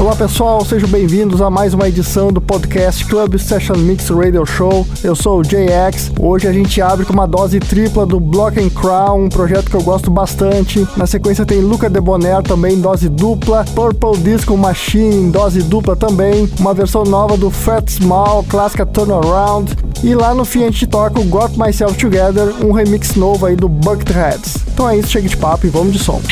Olá pessoal, sejam bem-vindos a mais uma edição do podcast Club Session Mix Radio Show. Eu sou o JX. Hoje a gente abre com uma dose tripla do Block and Crown, um projeto que eu gosto bastante. Na sequência tem Luca Debonair também, dose dupla. Purple Disco Machine, dose dupla também. Uma versão nova do Fat Small, clássica Turnaround. E lá no fim a gente toca o Got Myself Together, um remix novo aí do Bucketheads. Então é isso, chega de papo e vamos de som.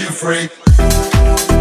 You free.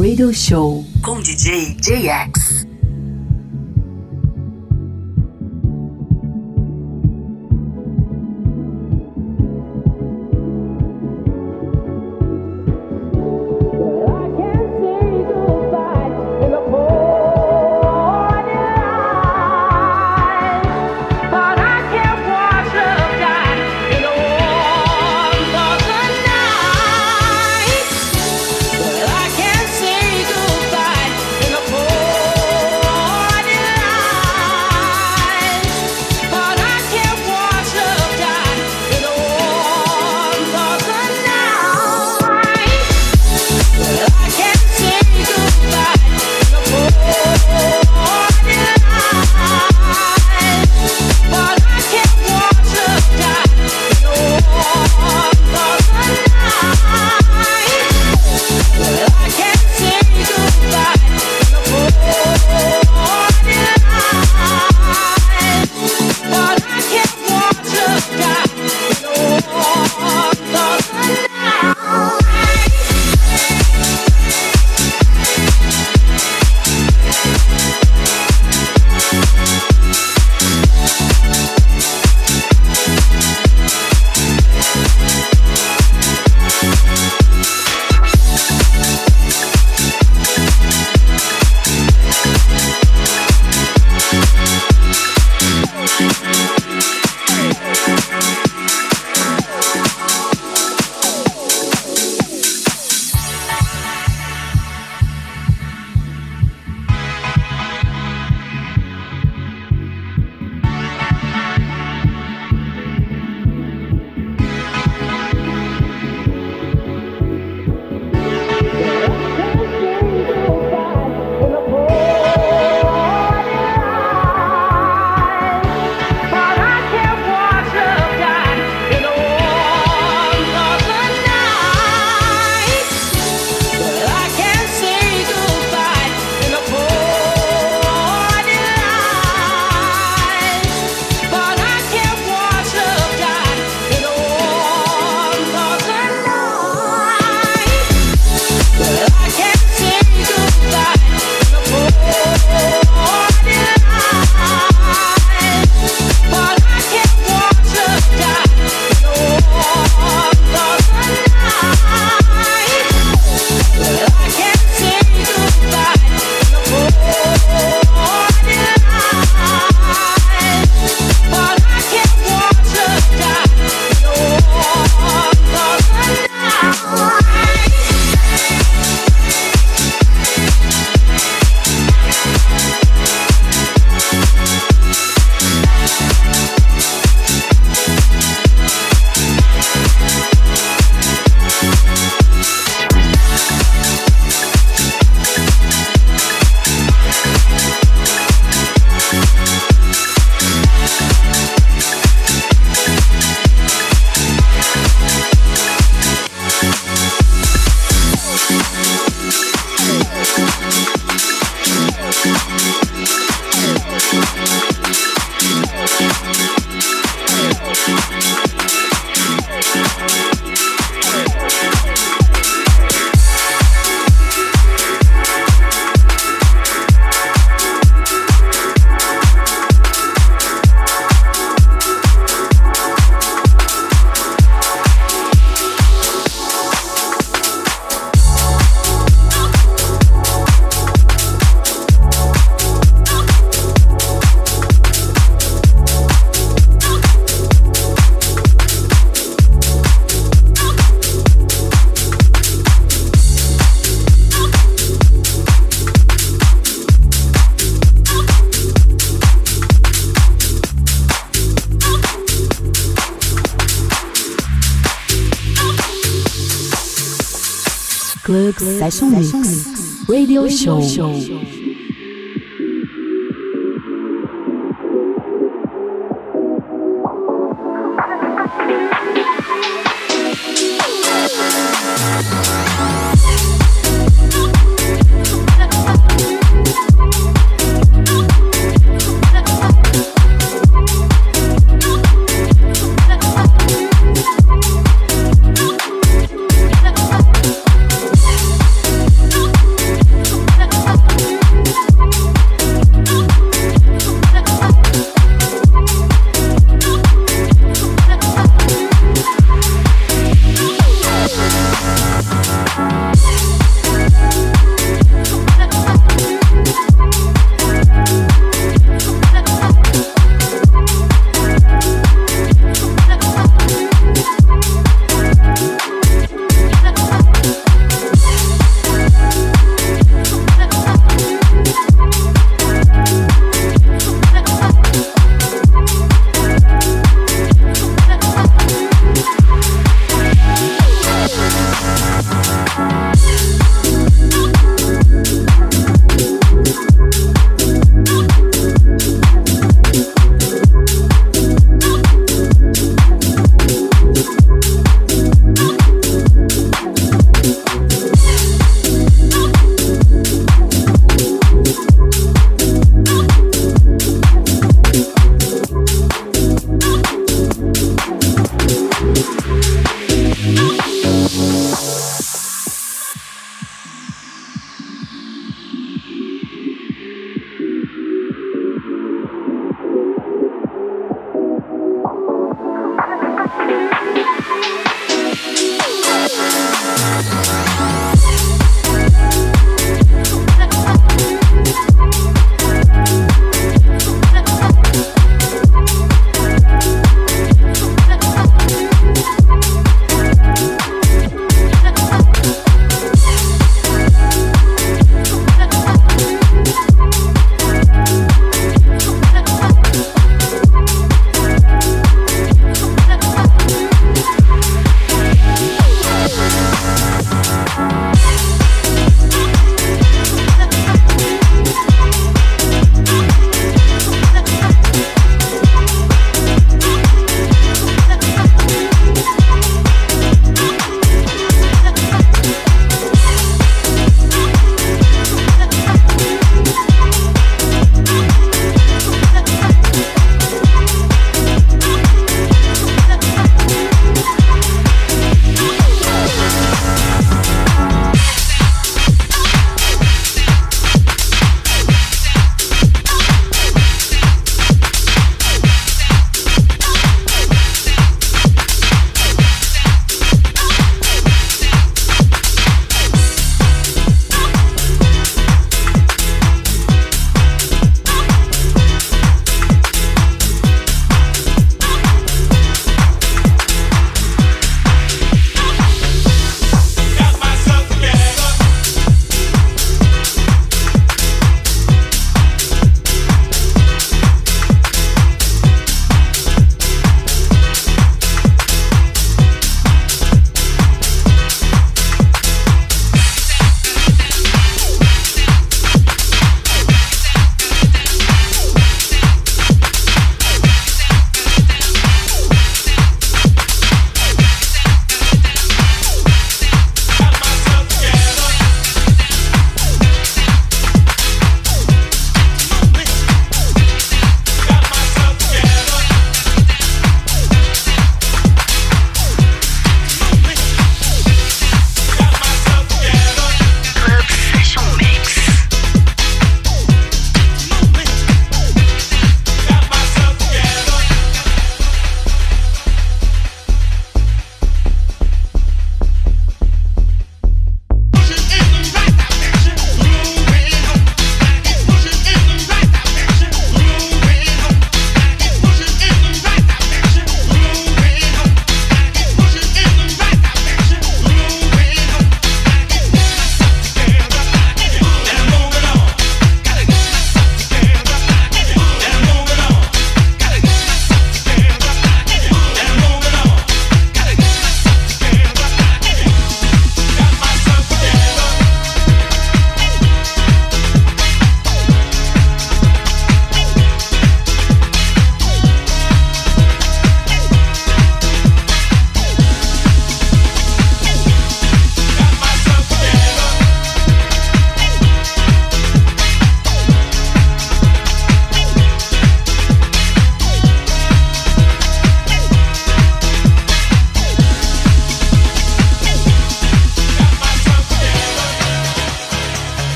Radio Show. Com DJ JX. Session Mix Radio Show.